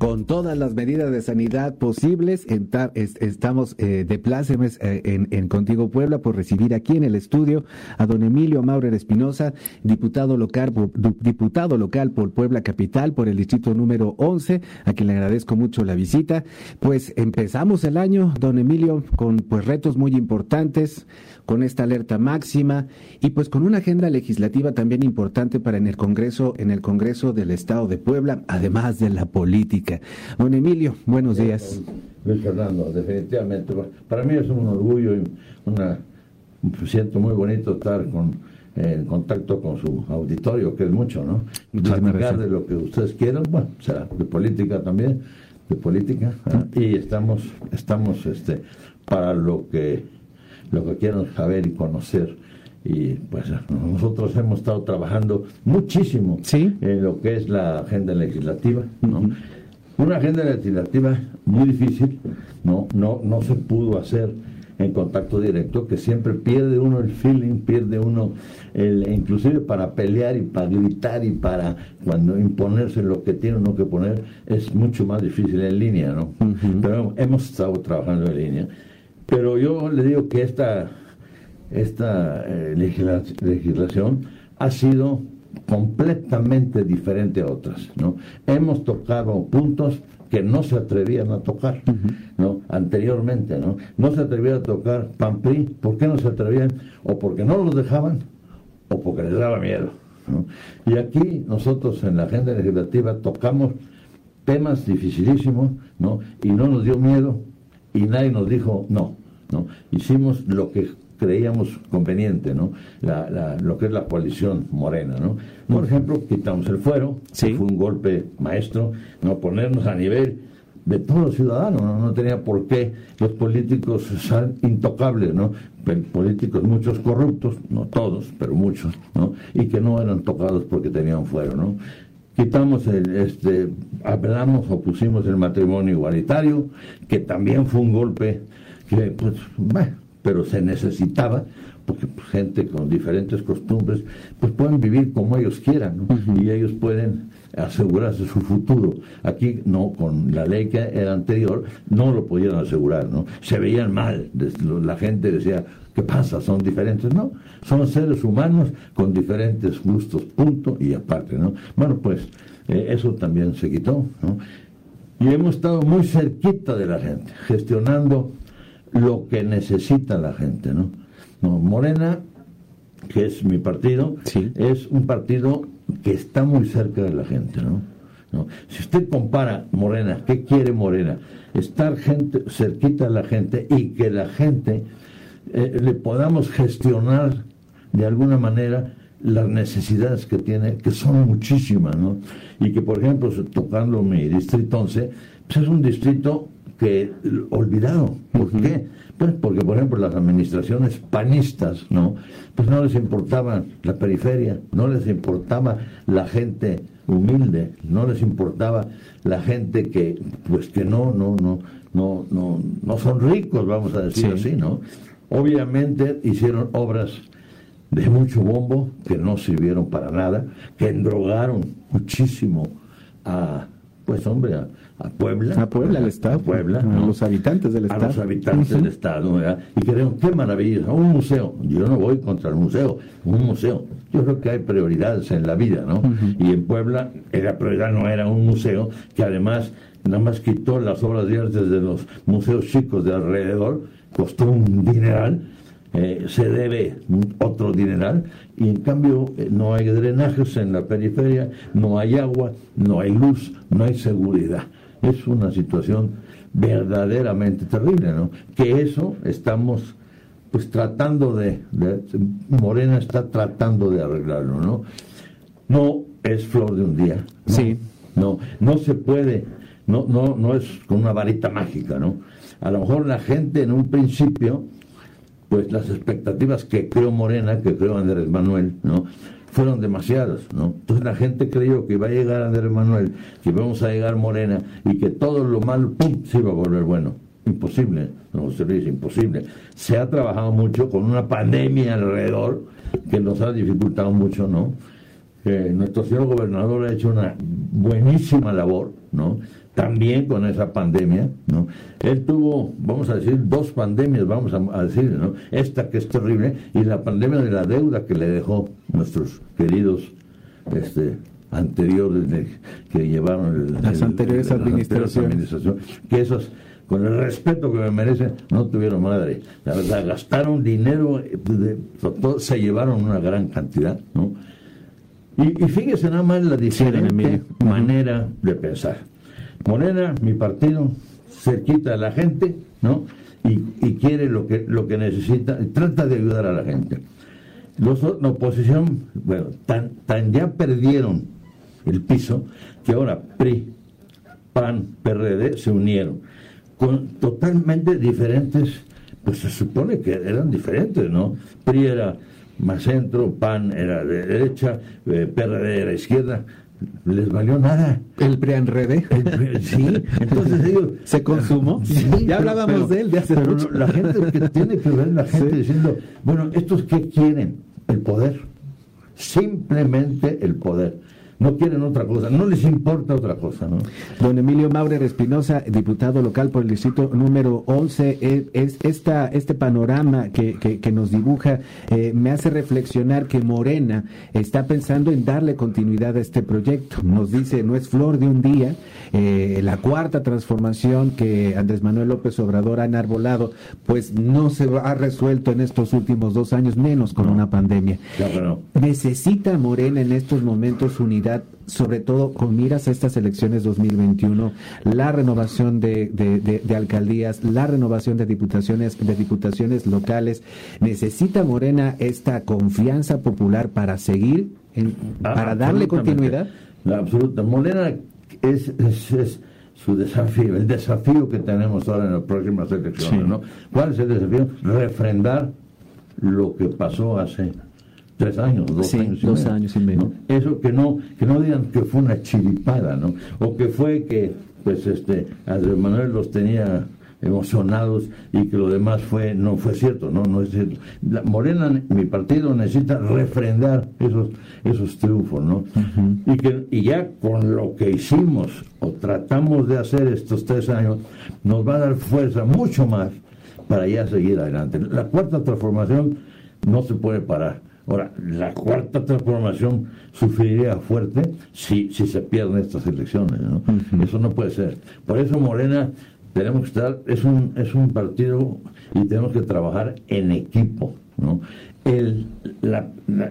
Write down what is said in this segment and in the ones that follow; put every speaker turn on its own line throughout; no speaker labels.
con todas las medidas de sanidad posibles. estamos eh, de plácemes eh, en, Contigo Puebla por recibir aquí en el estudio a don Emilio Maurer Espinosa, diputado local, diputado local por Puebla Capital, por el distrito número 11, a quien le agradezco mucho la visita. Pues empezamos el año, don Emilio, con pues retos muy importantes, con esta alerta máxima y pues con una agenda legislativa también importante para en el Congreso, en el Congreso del Estado de Puebla, además de la política. Don Emilio, buenos días.
Luis Fernando, definitivamente. Para mí es un orgullo y una, siento muy bonito estar con, en contacto con su auditorio, que es mucho, ¿no? Platicar de lo que ustedes quieran, bueno, o sea, de política también, de política, y estamos, estamos este, para lo que, lo que quieran saber y conocer y pues nosotros hemos estado trabajando muchísimo en lo que es la agenda legislativa, ¿no? Una agenda legislativa muy difícil, no, no, no se pudo hacer en contacto directo, que siempre pierde uno el feeling, pierde uno el, inclusive para pelear y para gritar y para cuando imponerse lo que tiene uno que poner, es mucho más difícil en línea, ¿no? Pero hemos estado trabajando en línea. Pero yo le digo que esta, esta eh, legislación ha sido completamente diferente a otras, ¿no? Hemos tocado puntos que no se atrevían a tocar, ¿no? Anteriormente, ¿no? No se atrevían a tocar PAMPRI, ¿por qué no se atrevían? O porque no los dejaban, o porque les daba miedo, Y aquí nosotros en la agenda legislativa tocamos temas dificilísimos, ¿no? Y no nos dio miedo, y nadie nos dijo no, ¿no? Hicimos lo que creíamos conveniente, ¿no? La, lo que es la coalición morena, ¿no? Por ejemplo, quitamos el fuero, que fue un golpe maestro, ¿no? Ponernos a nivel de todos los ciudadanos, ¿no? no tenía por qué los políticos ser intocables, ¿no? Políticos muchos corruptos, no todos, pero muchos, ¿no? Y que no eran tocados porque tenían fuero, ¿no? Quitamos el, este, hablamos o pusimos el matrimonio igualitario, que también fue un golpe que, pues, bueno, pero se necesitaba porque pues, gente con diferentes costumbres pues pueden vivir como ellos quieran y ellos pueden asegurarse su futuro. Aquí no con la ley que era anterior no lo podían asegurar no se veían mal la gente decía qué pasa son diferentes no son seres humanos con diferentes gustos punto y aparte no bueno pues eh, eso también se quitó no y hemos estado muy cerquita de la gente gestionando lo que necesita la gente, ¿no? no Morena, que es mi partido, es un partido que está muy cerca de la gente, ¿no? ¿no? Si usted compara Morena, ¿qué quiere Morena? Estar gente, cerquita de la gente y que la gente eh, le podamos gestionar de alguna manera las necesidades que tiene, que son muchísimas, ¿no? Y que, por ejemplo, tocando mi distrito 11, pues es un distrito que olvidado. ¿Por qué? Pues porque, por ejemplo, las administraciones panistas, ¿no? Pues no les importaba la periferia, no les importaba la gente humilde, no les importaba la gente que, pues que no, no, no, no, no, no son ricos, vamos a decir así, ¿no? Obviamente hicieron obras de mucho bombo que no sirvieron para nada, que endrogaron muchísimo a, pues hombre, a, a Puebla.
A Puebla, al Estado. A
Puebla.
A los habitantes del Estado.
A los habitantes del Estado. ¿verdad? Y creo, qué maravilla, un museo. Yo no voy contra el museo, un museo. Yo creo que hay prioridades en la vida, ¿no? Y en Puebla, la prioridad no era un museo, que además nada más quitó las obras de arte de los museos chicos de alrededor, costó un dineral. Eh, se debe otro dineral y en cambio eh, no hay drenajes en la periferia, no hay agua, no hay luz, no hay seguridad es una situación verdaderamente terrible, ¿no? Que eso estamos pues tratando de, Morena está tratando de arreglarlo, ¿no? No es flor de un día.
Sí.
No, no se puede, no, no, no es con una varita mágica, ¿no? A lo mejor la gente en un principio, pues las expectativas que creó Morena, que creó Andrés Manuel, ¿no? Fueron demasiadas, ¿no? Entonces la gente creyó que iba a llegar Andrés Manuel, que íbamos a llegar Morena y que todo lo malo, ¡pum!, se iba a volver bueno. Imposible, no se dice imposible. Se ha trabajado mucho con una pandemia alrededor que nos ha dificultado mucho, ¿no? nuestro señor gobernador ha hecho una buenísima labor, ¿no? También con esa pandemia, ¿no? Él tuvo, vamos a decir, dos pandemias, vamos a, decir, ¿no? Esta que es terrible y la pandemia de la deuda que le dejó nuestros queridos este, anteriores que llevaron
las anteriores administraciones.
que esos con el respeto que me merecen, no tuvieron madre. La verdad, gastaron dinero, se llevaron una gran cantidad, ¿no? Y, fíjese nada más la diferente manera de pensar. Morena, mi partido, cerquita a la gente, ¿no? Y, quiere lo que, lo que necesita, y trata de ayudar a la gente. Los, la oposición, bueno, tan, tan ya perdieron el piso que ahora PRI, PAN, PRD se unieron con totalmente diferentes, pues se supone que eran diferentes, ¿no? PRI era más centro, PAN era de derecha, eh, PRD era izquierda, les valió nada.
El preanrede.
Sí, entonces ellos...
¿Se consumó? ya hablábamos de él de hace
pero La gente que tiene que ver, la gente diciendo, bueno, ¿estos qué quieren? El poder. Simplemente el poder no quieren otra cosa, no les importa otra cosa. ¿no?
Don Emilio Maurer Espinosa, diputado local por el distrito número 11, eh, es, esta, este panorama que, que, nos dibuja eh, me hace reflexionar que Morena está pensando en darle continuidad a este proyecto. Nos dice, no es flor de un día, eh, la cuarta transformación que Andrés Manuel López Obrador ha enarbolado, pues no se ha resuelto en estos últimos dos años, menos con una pandemia. Necesita Morena en estos momentos unidad sobre todo con miras a estas elecciones 2021, la renovación de, alcaldías, la renovación de diputaciones, de diputaciones locales. ¿Necesita Morena esta confianza popular para seguir, ah, para darle continuidad?
La absoluta. Morena es, su desafío, el desafío que tenemos ahora en las próximas elecciones, ¿no? ¿Cuál es el desafío? Refrendar lo que pasó hace tres años, dos años y
dos medio. años y medio.
Eso que no, que no digan que fue una chiripada, ¿no? O que fue que, pues, este, Andrés Manuel los tenía emocionados y que lo demás fue no fue cierto no no es cierto la Morena mi partido necesita refrendar esos esos triunfos no y que y ya con lo que hicimos o tratamos de hacer estos tres años nos va a dar fuerza mucho más para ya seguir adelante la cuarta transformación no se puede parar Ahora, la cuarta transformación sufriría fuerte si, si se pierden estas elecciones. ¿no? Eso no puede ser. Por eso Morena tenemos que estar, es un, es un partido y tenemos que trabajar en equipo. ¿no? El,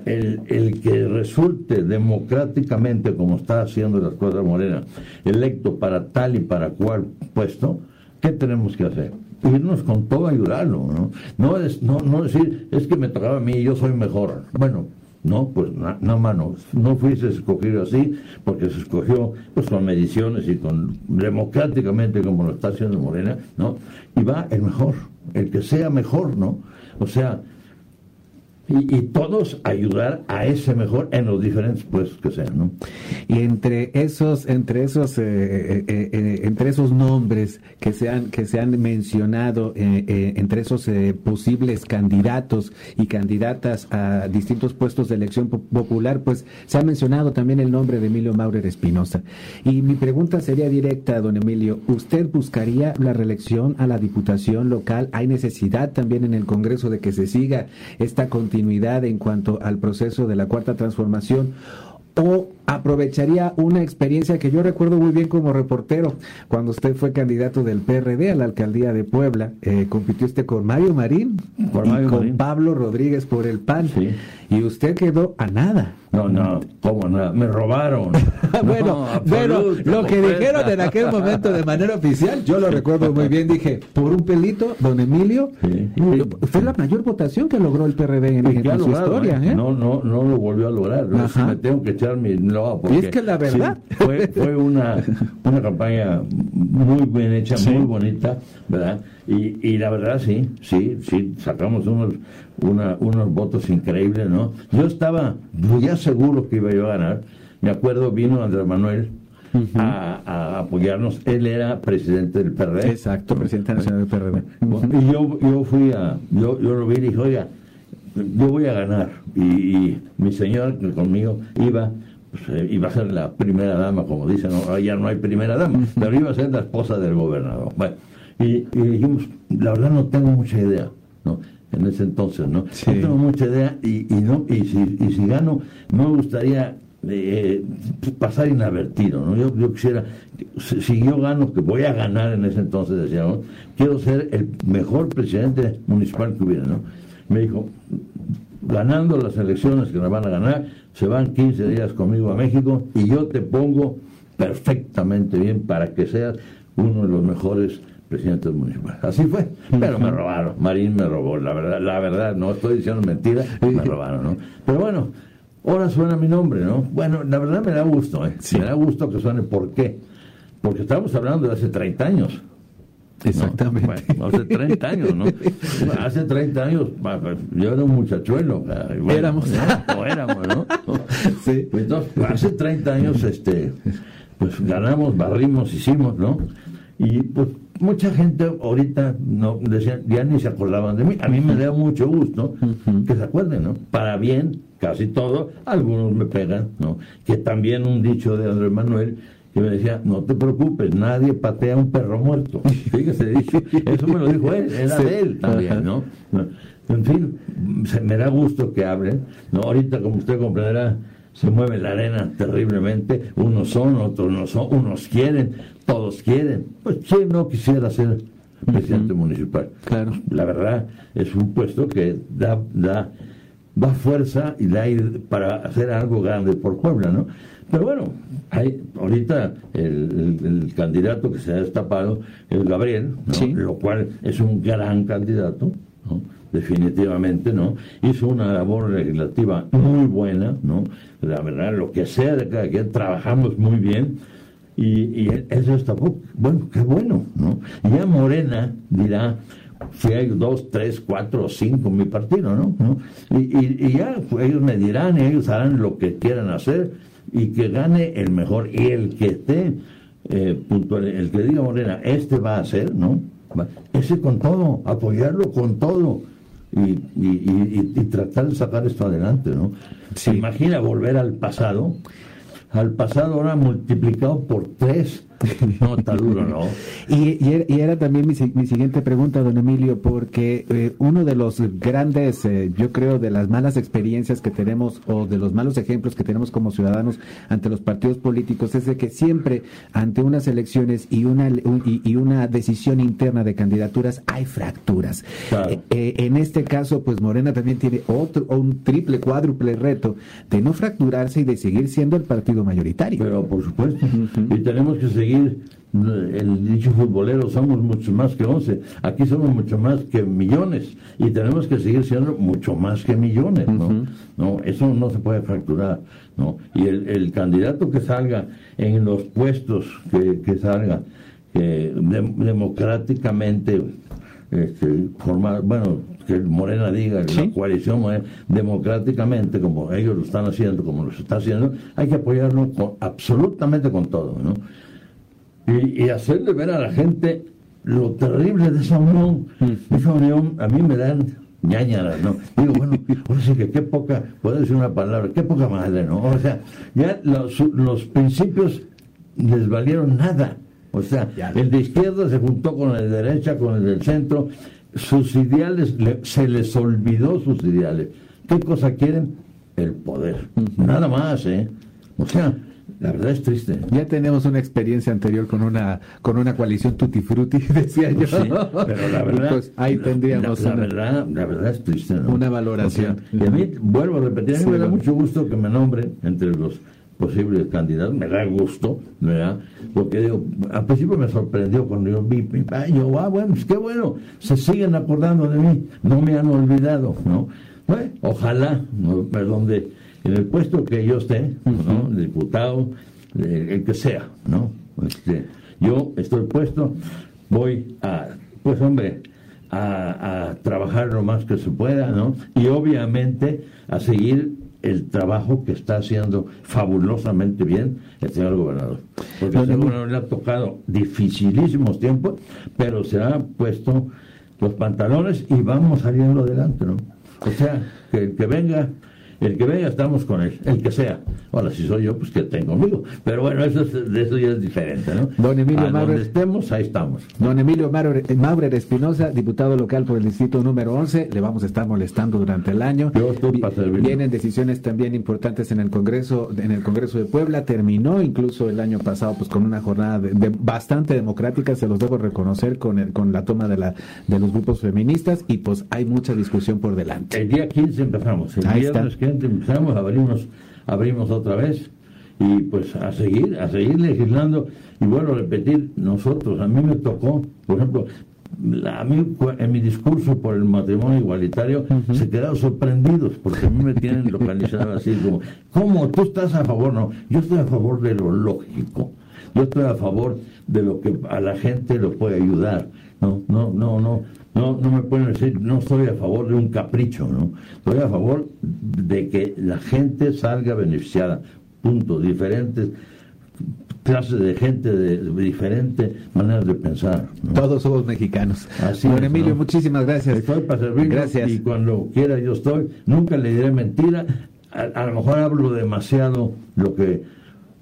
el, el, que resulte democráticamente, como está haciendo la Escuadra Morena, electo para tal y para cual puesto, ¿qué tenemos que hacer? Irnos con todo a ayudarlo, ¿no? No, es, decir, es que me tocaba a mí y yo soy mejor. Bueno, no, pues nada más no, no fuiste escogido así, porque se escogió pues con mediciones y con democráticamente como lo está haciendo Morena, ¿no? Y va el mejor, el que sea mejor, ¿no? O sea, y, todos ayudar a ese mejor en los diferentes puestos que sean, ¿no?
Y entre esos, entre esos, eh, eh, eh, entre esos nombres que se han que se han mencionado, entre esos posibles candidatos y candidatas a distintos puestos de elección popular, pues se ha mencionado también el nombre de Emilio Maurer Espinosa. Y mi pregunta sería directa, don Emilio, ¿usted buscaría la reelección a la diputación local? ¿Hay necesidad también en el Congreso de que se siga esta continuidad? en cuanto al proceso de la cuarta transformación o aprovecharía una experiencia que yo recuerdo muy bien como reportero, cuando usted fue candidato del PRD a la alcaldía de Puebla, eh, compitió usted con Mario Marín y con Pablo Rodríguez por el PAN, y usted quedó a nada.
No, no, ¿cómo nada? Me robaron.
bueno, pero lo que dijeron en aquel momento de manera oficial, yo lo recuerdo muy bien, dije, por un pelito, don Emilio, fue la mayor votación que logró el PRD en, su historia.
¿eh? No, no, no lo volvió a lograr. me tengo que echar mi lo
y es que la verdad.
fue, fue una, una campaña muy bien hecha, muy bonita, ¿verdad? Y, y la verdad, sí, sí, sí, sacamos unos, una, unos votos increíbles, ¿no? Yo estaba ya seguro que iba yo a ganar. Me acuerdo, vino Andrés Manuel a, a, apoyarnos. Él era presidente del PRD.
Exacto, presidente nacional del PRD.
Y yo, yo fui a, yo, yo lo vi y dije, oiga, yo voy a ganar. Y, mi señor que conmigo iba, pues, eh, iba a ser la primera dama, como dicen, ¿no? ya no hay primera dama, pero iba a ser la esposa del gobernador. Bueno, y, dijimos, la verdad no tengo mucha idea, ¿no? En ese entonces, ¿no? No tengo mucha idea y, y no, y si, y si gano, me gustaría eh, pasar inadvertido, ¿no? Yo, yo quisiera, si, yo gano, que voy a ganar en ese entonces, decía, ¿no? quiero ser el mejor presidente municipal que hubiera, ¿no? Me dijo, ganando las elecciones que nos van a ganar, se van 15 días conmigo a México y yo te pongo perfectamente bien para que seas uno de los mejores presidentes municipales. Así fue, pero me robaron, Marín me robó, la verdad, la verdad, no estoy diciendo mentira, me robaron, ¿no? Pero bueno, ahora suena mi nombre, ¿no? Bueno, la verdad me da gusto, ¿eh? Me da gusto que suene, ¿por qué? Porque estamos hablando de hace 30 años.
Exactamente.
hace 30 años, ¿no? hace 30 años yo era un muchachuelo.
éramos.
¿no? éramos, ¿no? Sí. Entonces, hace 30 años, este, pues ganamos, barrimos, hicimos, ¿no? Y pues mucha gente ahorita no decía, ya ni se acordaban de mí. A mí me da mucho gusto que se acuerden, ¿no? Para bien, casi todo, algunos me pegan, ¿no? Que también un dicho de Andrés Manuel que me decía, no te preocupes, nadie patea un perro muerto. Fíjese, eso me lo dijo él, era de él también, ¿no? En fin, me da gusto que hablen, ¿no? Ahorita, como usted comprenderá, se mueve la arena terriblemente, unos son, otros no son, unos quieren, todos quieren. Pues, ¿quién no quisiera ser presidente municipal?
Claro.
La verdad, es un puesto que da, da, da fuerza y da para hacer algo grande por Puebla, ¿no? Pero bueno, hay, ahorita el, candidato que se ha destapado es Gabriel, lo cual es un gran candidato, definitivamente, ¿no? Hizo una labor legislativa muy buena, ¿no? La verdad, lo que sea de cada quien, trabajamos muy bien y, y se destapó. Bueno, qué bueno, ¿no? Y ya Morena dirá, si hay dos, tres, cuatro o cinco mi partido, ¿no? Y, y, ya ellos me dirán, y ellos harán lo que quieran hacer y que gane el mejor y el que esté eh, puntual, el que diga Morena, este va a ser, ¿no? Ese con todo, apoyarlo con todo y, y, y, tratar de sacar esto adelante, ¿no? Se imagina volver al pasado, al pasado ahora multiplicado por tres No, está duro, ¿no?
Y, y, era también mi, mi, siguiente pregunta, don Emilio, porque eh, uno de los grandes, eh, yo creo, de las malas experiencias que tenemos o de los malos ejemplos que tenemos como ciudadanos ante los partidos políticos es de que siempre ante unas elecciones y una, y, una decisión interna de candidaturas hay fracturas. Eh, en este caso, pues Morena también tiene otro, un triple, cuádruple reto de no fracturarse y de seguir siendo el partido mayoritario.
Pero por supuesto, y tenemos que seguir el dicho futbolero, somos mucho más que 11. Aquí somos mucho más que millones y tenemos que seguir siendo mucho más que millones, ¿no? no eso no se puede fracturar, ¿no? Y el, candidato que salga en los puestos que, salga, que democráticamente este, formar, bueno, que Morena diga, la coalición democráticamente, como ellos lo están haciendo, como lo está haciendo, hay que apoyarlo absolutamente con todo, ¿no? Y, hacerle ver a la gente lo terrible de esa unión. Mm. Esa unión a mí me dan ñañaras, ¿no? Digo, bueno, ahora sí que qué poca, puedo decir una palabra, qué poca madre, ¿no? O sea, ya los, los principios les valieron nada. O sea, el de izquierda se juntó con el de derecha, con el del centro. Sus ideales, se les olvidó sus ideales. ¿Qué cosa quieren? El poder. Nada más, ¿eh? O sea, la verdad es triste.
Ya tenemos una experiencia anterior con una con una coalición tutti frutti, decía yo.
pero la verdad,
pues ahí tendríamos
la, verdad, la verdad es triste,
Una valoración.
y a mí vuelvo a repetir, a mí me da mucho gusto que me nombren entre los posibles candidatos, me da gusto, ¿verdad? Porque digo, al principio me sorprendió cuando yo vi, yo, ah, bueno, pues qué bueno, se siguen acordando de mí, no me han olvidado, ¿no? Bueno, ojalá, perdón de en el puesto que yo esté, ¿no? diputado, el, que sea, ¿no? Este, yo estoy puesto, voy a, pues hombre, a, a, trabajar lo más que se pueda, ¿no? Y obviamente a seguir el trabajo que está haciendo fabulosamente bien el señor gobernador. Porque el señor gobernador le ha tocado dificilísimos tiempos, pero se ha puesto los pantalones y vamos saliendo adelante, ¿no? O sea, que, que venga el que venga, estamos con él, el que sea. Ahora, si soy yo, pues que tengo conmigo. Pero bueno, eso, de eso ya es diferente, ¿no?
Don Emilio
A
Maurer.
donde estemos, ahí estamos.
Don Emilio Maurer, Maurer Espinosa, diputado local por el distrito número 11, le vamos a estar molestando durante el año.
Yo estoy para servirle.
Vienen decisiones también importantes en el Congreso, en el Congreso de Puebla. Terminó incluso el año pasado, pues con una jornada de- de- bastante democrática, se los debo reconocer con el- con la toma de la de los grupos feministas y pues hay mucha discusión por delante.
El día 15 empezamos. El
Ahí
viernes
está.
Empezamos, abrimos, abrimos otra vez. Y pues a seguir, a seguir legislando. Y vuelvo a repetir, nosotros, a mí me tocó, por ejemplo, a mí en mi discurso por el matrimonio igualitario se quedaron sorprendidos porque a mí me tienen localizado así como, ¿cómo? ¿Tú estás a favor? No, yo estoy a favor de lo lógico. Yo estoy a favor de lo que a la gente lo puede ayudar. No, no, no, no, no, no me pueden decir, no estoy a favor de un capricho, ¿no? Estoy a favor de que la gente salga beneficiada. Punto. Diferentes clases de gente de, diferentes maneras de pensar. ¿no?
Todos somos mexicanos.
Así
Don
es,
Emilio,
¿no?
muchísimas gracias.
Estoy para servirlo
Gracias.
y cuando quiera yo estoy. Nunca le diré mentira. A, a lo mejor hablo demasiado lo que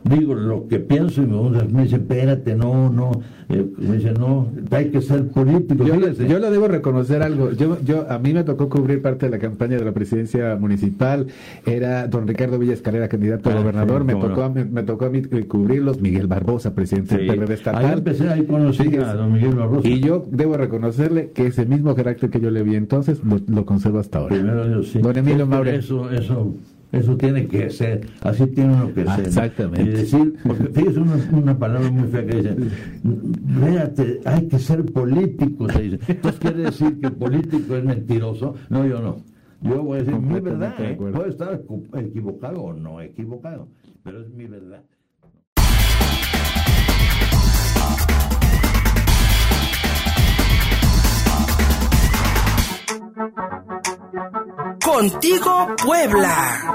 digo, lo que pienso y me, me dice, espérate, no, no. Eh, me dice, no, hay que ser político.
Yo, le- yo debo reconocer algo. Yo, yo, a mí me tocó cubrir parte de la campaña de la presidencia municipal. Era don Ricardo Villa Escalera, candidato a
Ah,
gobernador.
sí,
me, tocó,
no.
mí- me tocó a mí eh, cubrirlos. Miguel Barbosa, presidente
Sí.
del PRD
Ahí
estatal.
empecé, ahí conocí a don Miguel Barroso.
Y yo debo reconocerle que ese mismo carácter que yo le vi entonces lo, lo conservo hasta ahora.
Primero sí.
Don Emilio Maure.
Eso, eso, eso tiene que ser, así tiene uno que ser.
exactamente.
Y decir, porque fíjese una, una palabra muy fea que dice, véate, hay que ser político, se dice. Entonces quiere decir que político es mentiroso. No, yo no. Yo voy a decir mi verdad, ¿eh? puede estar equ- equivocado o no equivocado, pero es mi verdad.
Contigo Puebla.